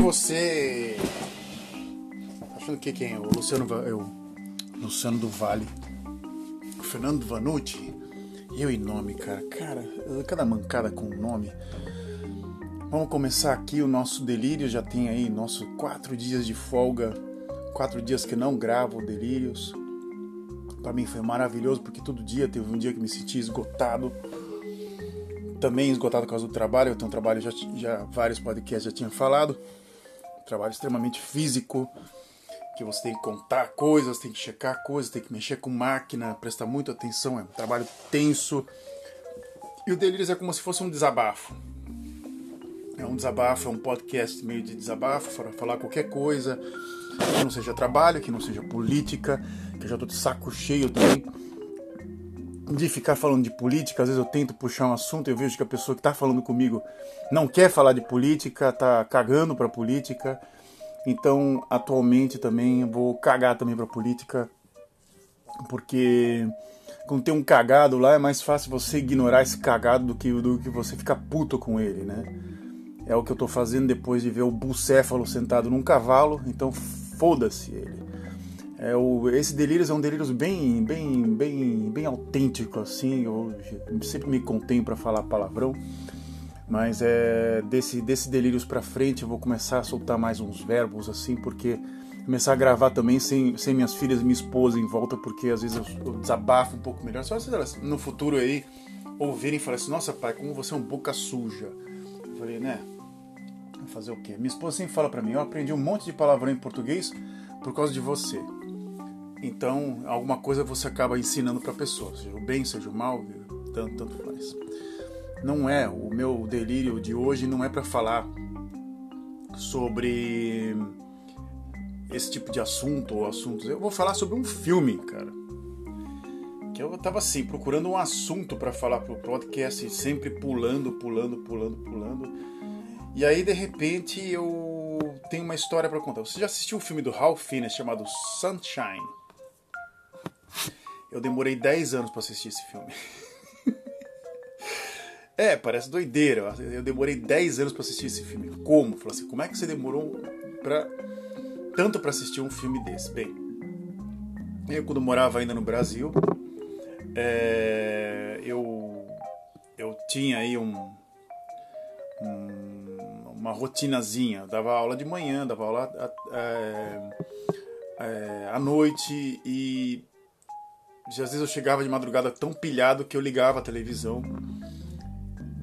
você. Achando que quem é? O Luciano, eu, Luciano do Vale. O Fernando Vanucci. Eu e nome, cara. Cara, cada mancada com nome. Vamos começar aqui o nosso delírio. Já tem aí nossos quatro dias de folga. Quatro dias que não gravo delírios. Para mim foi maravilhoso porque todo dia teve um dia que me senti esgotado também esgotado por causa do trabalho. Eu tenho um trabalho, já, já vários podcasts já tinham falado. Trabalho extremamente físico, que você tem que contar coisas, tem que checar coisas, tem que mexer com máquina, prestar muita atenção. É um trabalho tenso. E o Delírios é como se fosse um desabafo. É um desabafo, é um podcast meio de desabafo, para falar qualquer coisa que não seja trabalho, que não seja política, que eu já tô de saco cheio também de ficar falando de política, às vezes eu tento puxar um assunto e eu vejo que a pessoa que está falando comigo não quer falar de política, está cagando para política. Então, atualmente também vou cagar também para política, porque quando tem um cagado lá é mais fácil você ignorar esse cagado do que, do que você ficar puto com ele, né? É o que eu estou fazendo depois de ver o bucéfalo sentado num cavalo, então foda-se ele. É, o, esse delírio é um delírio bem, bem, bem, bem autêntico, assim. Eu sempre me contenho para falar palavrão, mas é desse, desse delírios para frente eu vou começar a soltar mais uns verbos, assim, porque começar a gravar também sem, sem minhas filhas e minha esposa em volta, porque às vezes eu, eu desabafo um pouco melhor. Só se elas no futuro aí ouvirem e falarem assim: Nossa, pai, como você é um boca suja. Eu falei, né? Fazer o quê? Minha esposa sempre fala para mim: Eu aprendi um monte de palavrão em português por causa de você. Então, alguma coisa você acaba ensinando para a pessoa, seja o bem, seja o mal, tanto, tanto faz. Não é, o meu delírio de hoje não é para falar sobre esse tipo de assunto ou assuntos. Eu vou falar sobre um filme, cara. Que eu tava assim, procurando um assunto para falar pro podcast, sempre pulando, pulando, pulando, pulando. E aí, de repente, eu tenho uma história para contar. Você já assistiu o um filme do Ralph Fiennes chamado Sunshine? Eu demorei 10 anos para assistir esse filme. é, parece doideira. Eu demorei 10 anos para assistir esse filme. Como? Falei assim, como é que você demorou pra, tanto para assistir um filme desse? Bem, eu quando morava ainda no Brasil, é, eu, eu tinha aí um, um, uma rotinazinha. Eu dava aula de manhã, dava aula é, é, à noite e às vezes eu chegava de madrugada tão pilhado que eu ligava a televisão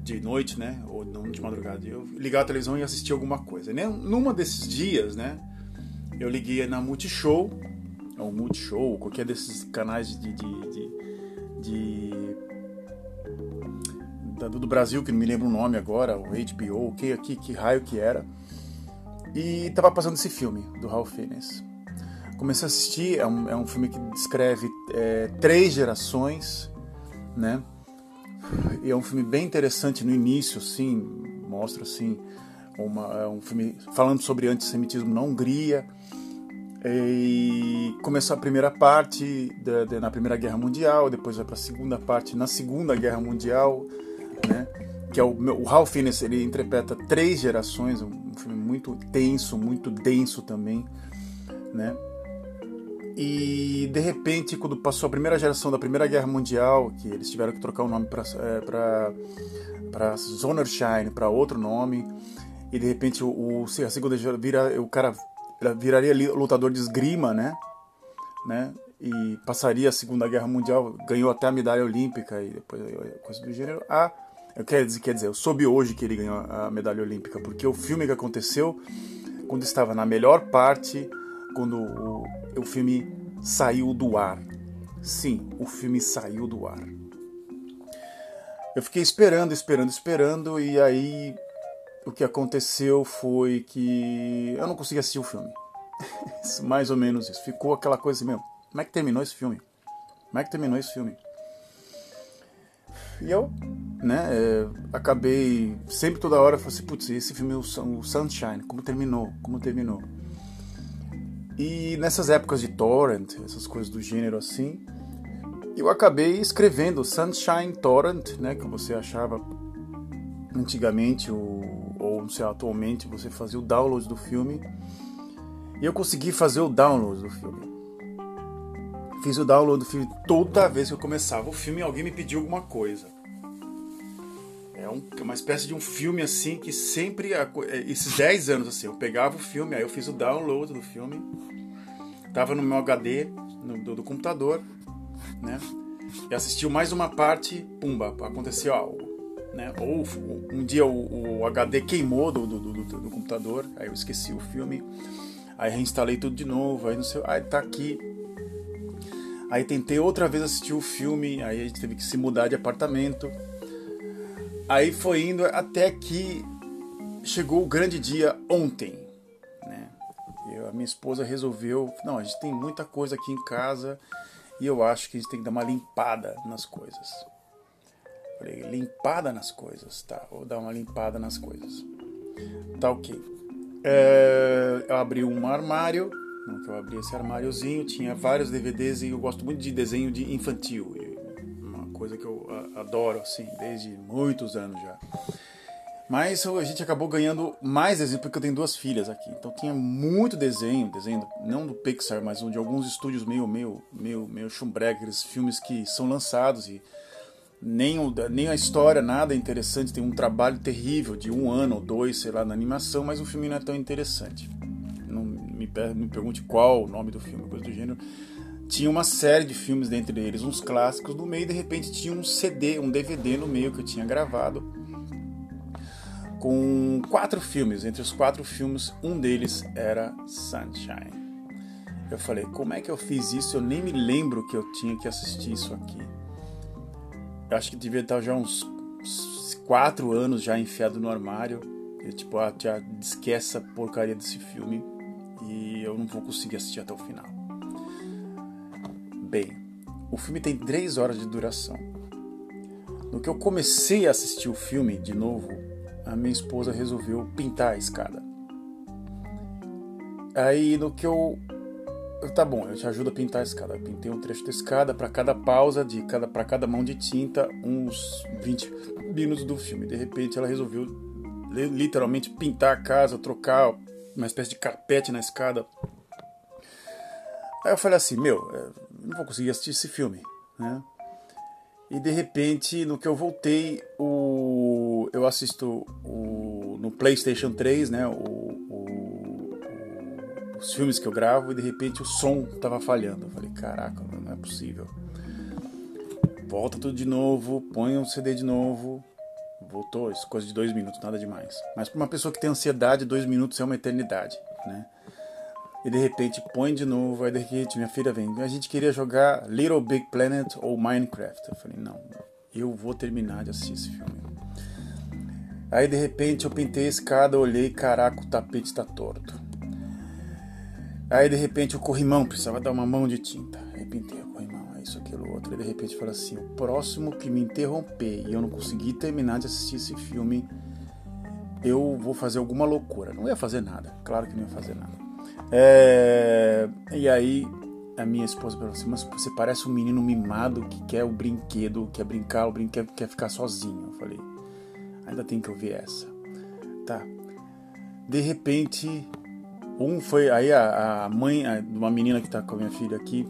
de noite, né? Ou não de madrugada. Eu ligava a televisão e assistia alguma coisa. Né? Numa desses dias, né? Eu liguei na Multishow, ou Multishow, qualquer desses canais de, de, de, de do Brasil, que não me lembro o nome agora, o HBO, que, que, que raio que era. E tava passando esse filme do Ralph Fiennes comecei a assistir, é um, é um filme que descreve é, três gerações, né? E é um filme bem interessante no início, assim, mostra assim uma, é um filme falando sobre antissemitismo na Hungria. E começou a primeira parte da, da, na Primeira Guerra Mundial, depois vai para a segunda parte na Segunda Guerra Mundial, né? Que é o, o Ralph Fiennes, ele interpreta três gerações, um filme muito tenso, muito denso também, né? E de repente, quando passou a primeira geração da Primeira Guerra Mundial, que eles tiveram que trocar o nome para para Sonnenschein, para outro nome, e de repente o, o a segunda vira o cara viraria lutador de esgrima, né? Né? E passaria a Segunda Guerra Mundial, ganhou até a medalha olímpica e depois coisa do gênero. Ah, eu quero dizer, quer dizer, eu soube hoje que ele ganhou a medalha olímpica, porque o filme que aconteceu quando estava na melhor parte quando o, o filme saiu do ar. Sim, o filme saiu do ar. Eu fiquei esperando, esperando, esperando, e aí o que aconteceu foi que eu não consegui assistir o filme. Mais ou menos isso. Ficou aquela coisa assim. Como é que terminou esse filme? Como é que terminou esse filme? E eu, né, é, acabei sempre toda hora falei assim, putz, esse filme, o Sunshine, como terminou? Como terminou? E nessas épocas de torrent, essas coisas do gênero assim, eu acabei escrevendo Sunshine Torrent, né, que você achava antigamente ou ou sei lá, atualmente você fazia o download do filme. E eu consegui fazer o download do filme. Fiz o download do filme toda vez que eu começava o filme alguém me pediu alguma coisa. É um, uma espécie de um filme assim que sempre. É, esses 10 anos assim, eu pegava o filme, aí eu fiz o download do filme. Tava no meu HD no, do, do computador, né? E assistiu mais uma parte, pumba, aconteceu algo. Né? Ou um dia o, o HD queimou do, do, do, computador, aí eu esqueci o filme, aí reinstalei tudo de novo, aí não sei, aí tá aqui. Aí tentei outra vez assistir o filme, aí a gente teve que se mudar de apartamento. Aí foi indo até que chegou o grande dia ontem, né? Eu, a minha esposa resolveu, não, a gente tem muita coisa aqui em casa e eu acho que a gente tem que dar uma limpada nas coisas. Falei, limpada nas coisas, tá? Vou dar uma limpada nas coisas. Tá ok. É, eu abri um armário, que eu abri esse armáriozinho, tinha vários DVDs e eu gosto muito de desenho de infantil. Coisa que eu adoro, assim, desde muitos anos já. Mas a gente acabou ganhando mais desenho porque eu tenho duas filhas aqui. Então tinha muito desenho, desenho não do Pixar, mas de alguns estúdios meio meio meio meio chumbreggers, filmes que são lançados e nem, o, nem a história nada interessante, tem um trabalho terrível de um ano ou dois, sei lá, na animação, mas o filme não é tão interessante. Não me, me pergunte qual o nome do filme, coisa do gênero. Tinha uma série de filmes dentre eles, uns clássicos no meio, de repente tinha um CD, um DVD no meio que eu tinha gravado com quatro filmes. Entre os quatro filmes, um deles era Sunshine. Eu falei, como é que eu fiz isso? Eu nem me lembro que eu tinha que assistir isso aqui. Eu acho que devia estar já uns quatro anos já enfiado no armário. Eu, tipo, ah, já esquece a porcaria desse filme e eu não vou conseguir assistir até o final. Bem, o filme tem três horas de duração. No que eu comecei a assistir o filme de novo, a minha esposa resolveu pintar a escada. Aí no que eu tá bom, eu te ajudo a pintar a escada. Eu pintei um trecho da escada para cada pausa de cada para cada mão de tinta, uns 20 minutos do filme. De repente ela resolveu literalmente pintar a casa, trocar uma espécie de carpete na escada. Aí eu falei assim, meu, é, não vou conseguir assistir esse filme, né? E de repente, no que eu voltei, o, eu assisto o, no PlayStation 3, né, o, os filmes que eu gravo, e de repente o som tava falhando. Eu falei, caraca, não é possível. Volta tudo de novo, põe o CD de novo. Voltou, isso coisa de dois minutos, nada demais. Mas para uma pessoa que tem ansiedade, dois minutos é uma eternidade, né? E de repente põe de novo, aí de repente minha filha vem, a gente queria jogar Little Big Planet ou Minecraft. Eu falei, não, eu vou terminar de assistir esse filme. Aí de repente eu pintei a escada, olhei, caraca, o tapete está torto. Aí de repente o corrimão precisava dar uma mão de tinta. Aí pintei o corrimão, é isso, aquilo, outro. Aí de repente falei assim, o próximo que me interromper e eu não conseguir terminar de assistir esse filme, eu vou fazer alguma loucura. Não ia fazer nada, claro que não ia fazer nada. É, e aí a minha esposa falou assim, mas você parece um menino mimado que quer o brinquedo, quer brincar, o brinquedo quer ficar sozinho. Eu falei, ainda tem que ouvir essa. Tá. De repente, um foi. Aí a, a mãe de uma menina que tá com a minha filha aqui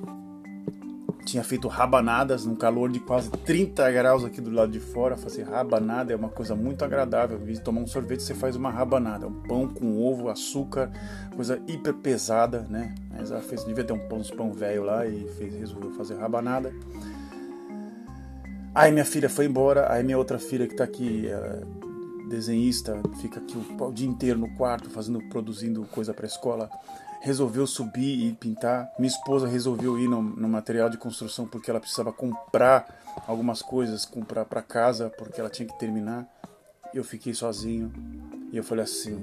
tinha feito rabanadas num calor de quase 30 graus aqui do lado de fora. Fazer rabanada é uma coisa muito agradável. Em de tomar um sorvete, você faz uma rabanada. Um pão com ovo, açúcar, coisa hiper pesada, né? Mas ela fez, devia ter um pão, pão velho lá e fez, resolveu fazer rabanada. Aí minha filha foi embora, aí minha outra filha que tá aqui, desenhista, fica aqui o, o dia inteiro no quarto fazendo, produzindo coisa para escola resolveu subir e pintar. Minha esposa resolveu ir no, no material de construção porque ela precisava comprar algumas coisas, comprar para casa porque ela tinha que terminar. Eu fiquei sozinho e eu falei assim: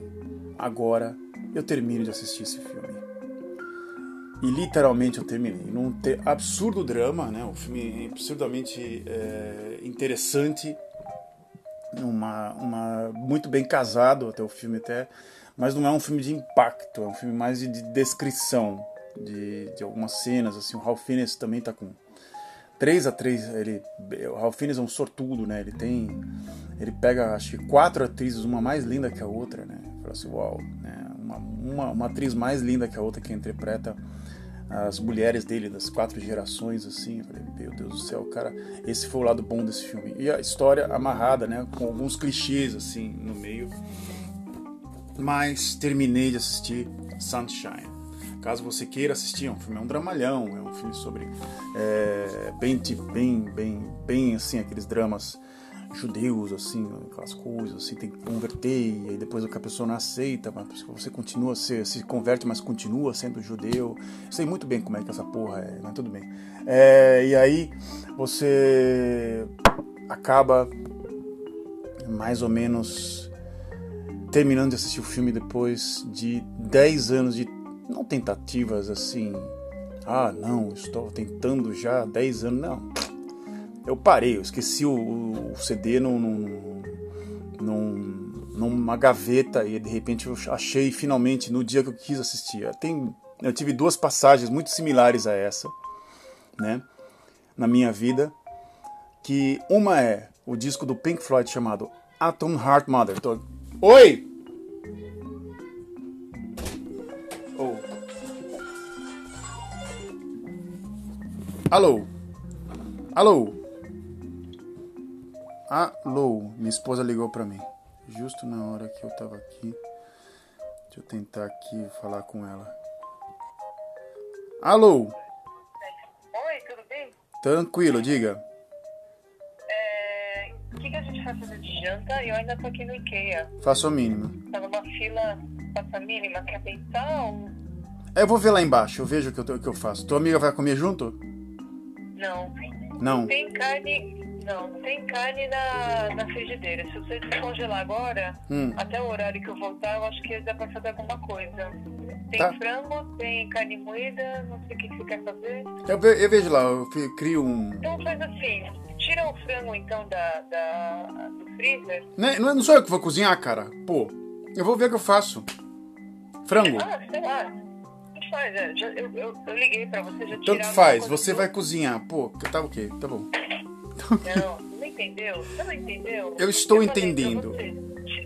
agora eu termino de assistir esse filme. E literalmente eu terminei. Num te absurdo drama, né? Um filme absurdamente é, interessante, uma, uma muito bem casado até o filme até mas não é um filme de impacto, é um filme mais de, de descrição de, de, algumas cenas. Assim, o Ralph Fiennes também está com 3 a 3 ele, o Ralph Fiennes é um sortudo, né? Ele tem ele pega, acho que quatro atrizes, uma mais linda que a outra, né? Fala assim, uau, né? Uma, uma, uma atriz mais linda que a outra que interpreta as mulheres dele, das quatro gerações, assim. Eu falei, meu Deus do céu, cara, esse foi o lado bom desse filme. E a história amarrada, né? Com alguns clichês, assim, no meio. Mas terminei de assistir Sunshine. Caso você queira assistir, é um filme é um dramalhão, é um filme sobre é, bem, bem, bem, bem assim aqueles dramas judeus, assim, aquelas coisas, assim, tem que converter, e aí depois a pessoa não aceita, mas você continua a ser, se converte, mas continua sendo judeu. Sei muito bem como é que essa porra é, mas tudo bem. É, e aí você acaba mais ou menos terminando de assistir o filme depois de 10 anos de não tentativas assim, ah, não, estou tentando já há 10 anos, não eu parei, eu esqueci o, o CD num, num, num, numa gaveta e de repente eu achei finalmente no dia que eu quis assistir. Tem, eu tive duas passagens muito similares a essa, né, na minha vida, que uma é o disco do Pink Floyd chamado Atom Heart Mother. Então, Oi! Oh. Alô? Alô? Alô, minha esposa ligou para mim. Justo na hora que eu tava aqui. Deixa eu tentar aqui falar com ela. Alô? Oi, tudo bem? Tranquilo, diga. É, o que, que a gente vai fazer de janta? Eu ainda tô aqui no IKEA. Faço a mínima. Tá numa fila, faça a mínima. Quer pensar ou... É, eu vou ver lá embaixo, eu vejo o que eu, que eu faço. Tua amiga vai comer junto? Não. Não. Tem carne... Não, tem carne na, na frigideira. Se você descongelar agora, Hum. até o horário que eu voltar, eu acho que dá pra fazer alguma coisa. Tem Tá. frango, tem carne moída, não sei o que você quer fazer. Eu, ve- eu vejo lá, eu crio um. Então faz assim, tira o frango então da, da, do freezer. Não, é- não, é- não sou eu que vou cozinhar, cara. Pô, eu vou ver o que eu faço. Frango. Ah, sei lá. Tanto faz, é. Eu, eu, eu liguei pra você já Tanto faz, você vai cozinhar. Pô, tá ok, tá bom. Não, não entendeu? Você não entendeu? Eu estou pra entendendo. você,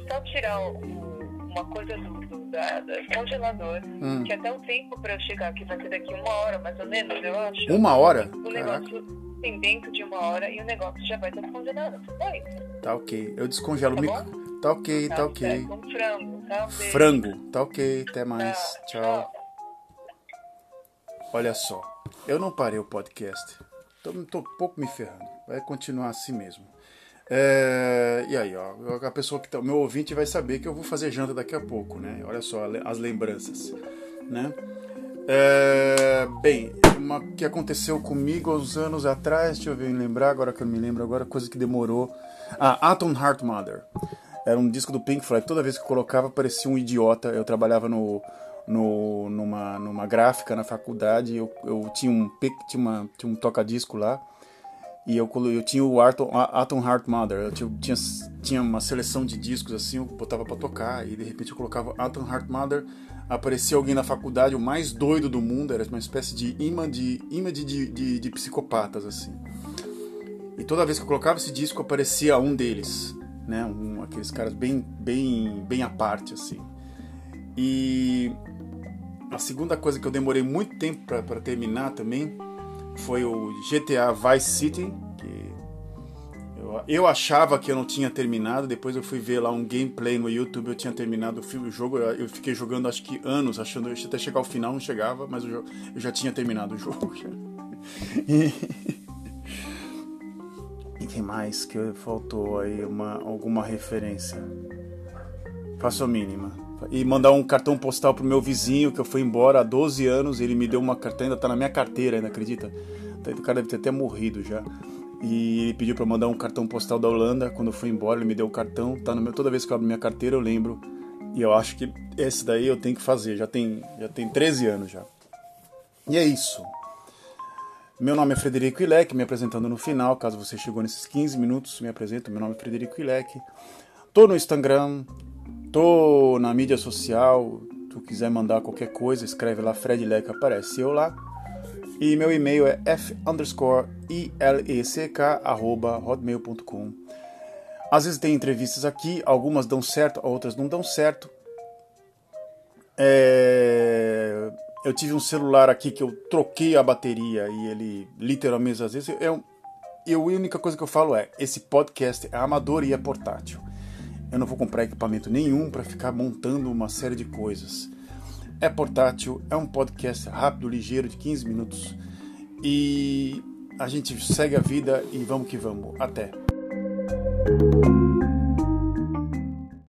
Só tirar o- uma coisa do, do da, da congelador, Hum. que até o tempo pra eu chegar aqui vai ser daqui uma hora, mais ou menos, eu acho. Uma hora? O Caraca. negócio tem dentro de uma hora e o negócio já vai estar congelado. Foi? Tá ok. Eu descongelo o Tá micro. Tá ok, tá ok. certo, Um frango, tá? Um. Frango. Tá ok, até mais. Tá, Tchau. Olha só, eu não parei o podcast. Tô, tô um pouco me ferrando. Vai continuar assim mesmo. É, e aí, ó, a pessoa que tá, meu ouvinte vai saber que eu vou fazer janta daqui a pouco, né? Olha só as lembranças, né? É, bem, uma que aconteceu comigo uns anos atrás, deixa eu ver, lembrar agora que eu me lembro agora, coisa que demorou. Ah, Atom Heart Mother. Era um disco do Pink Floyd. Toda vez que eu colocava parecia um idiota. Eu trabalhava no, no, numa, numa gráfica na faculdade. Eu, eu tinha um tinha, uma, tinha um toca-disco lá. E eu, eu tinha o Atom, Atom Heart Mother. Eu tinha, tinha, uma seleção de discos assim, eu botava pra tocar. E de repente eu colocava Atom Heart Mother. Aparecia alguém na faculdade, o mais doido do mundo. Era uma espécie de imã de, imã de, de, de, de psicopatas, assim. E toda vez que eu colocava esse disco aparecia um deles, né? Um, aqueles caras bem, bem, bem à parte, assim. E a segunda coisa que eu demorei muito tempo para terminar também foi o GTA Vice City, que eu, eu achava que eu não tinha terminado, depois eu fui ver lá um gameplay no YouTube, eu tinha terminado o filme, o jogo, eu fiquei jogando acho que anos, achando que até chegar ao final não chegava, mas eu, eu já tinha terminado o jogo. E, e que mais que faltou aí uma alguma referência? Faço a mínima. E mandar um cartão postal pro meu vizinho que eu fui embora há 12 anos, ele me deu uma cartão, ainda tá na minha carteira, ainda acredita? O cara deve ter até morrido já. E ele pediu para mandar um cartão postal da Holanda. Quando eu fui embora, ele me deu o cartão. Tá no meu, toda vez que eu abro minha carteira, eu lembro. E eu acho que esse daí eu tenho que fazer. Já tem, já tem 13 anos já. E é isso. Meu nome é Frederico Ilek, me apresentando no final. Caso você chegou nesses 15 minutos, me apresento. Meu nome é Frederico Ilek. Tô no Instagram, tô na mídia social. Tu quiser mandar qualquer coisa, escreve lá Fred Ilek, aparece eu lá. E meu e-mail é f underscore ilek arroba hotmail.com. Às vezes tem entrevistas aqui, algumas dão certo, outras não dão certo. É... Eu tive um celular aqui que eu troquei a bateria e ele literalmente às vezes eu, eu a única coisa que eu falo é esse podcast é amador e é portátil. Eu não vou comprar equipamento nenhum para ficar montando uma série de coisas. É portátil, é um podcast rápido, ligeiro de 15 minutos e a gente segue a vida e vamos que vamos. Até.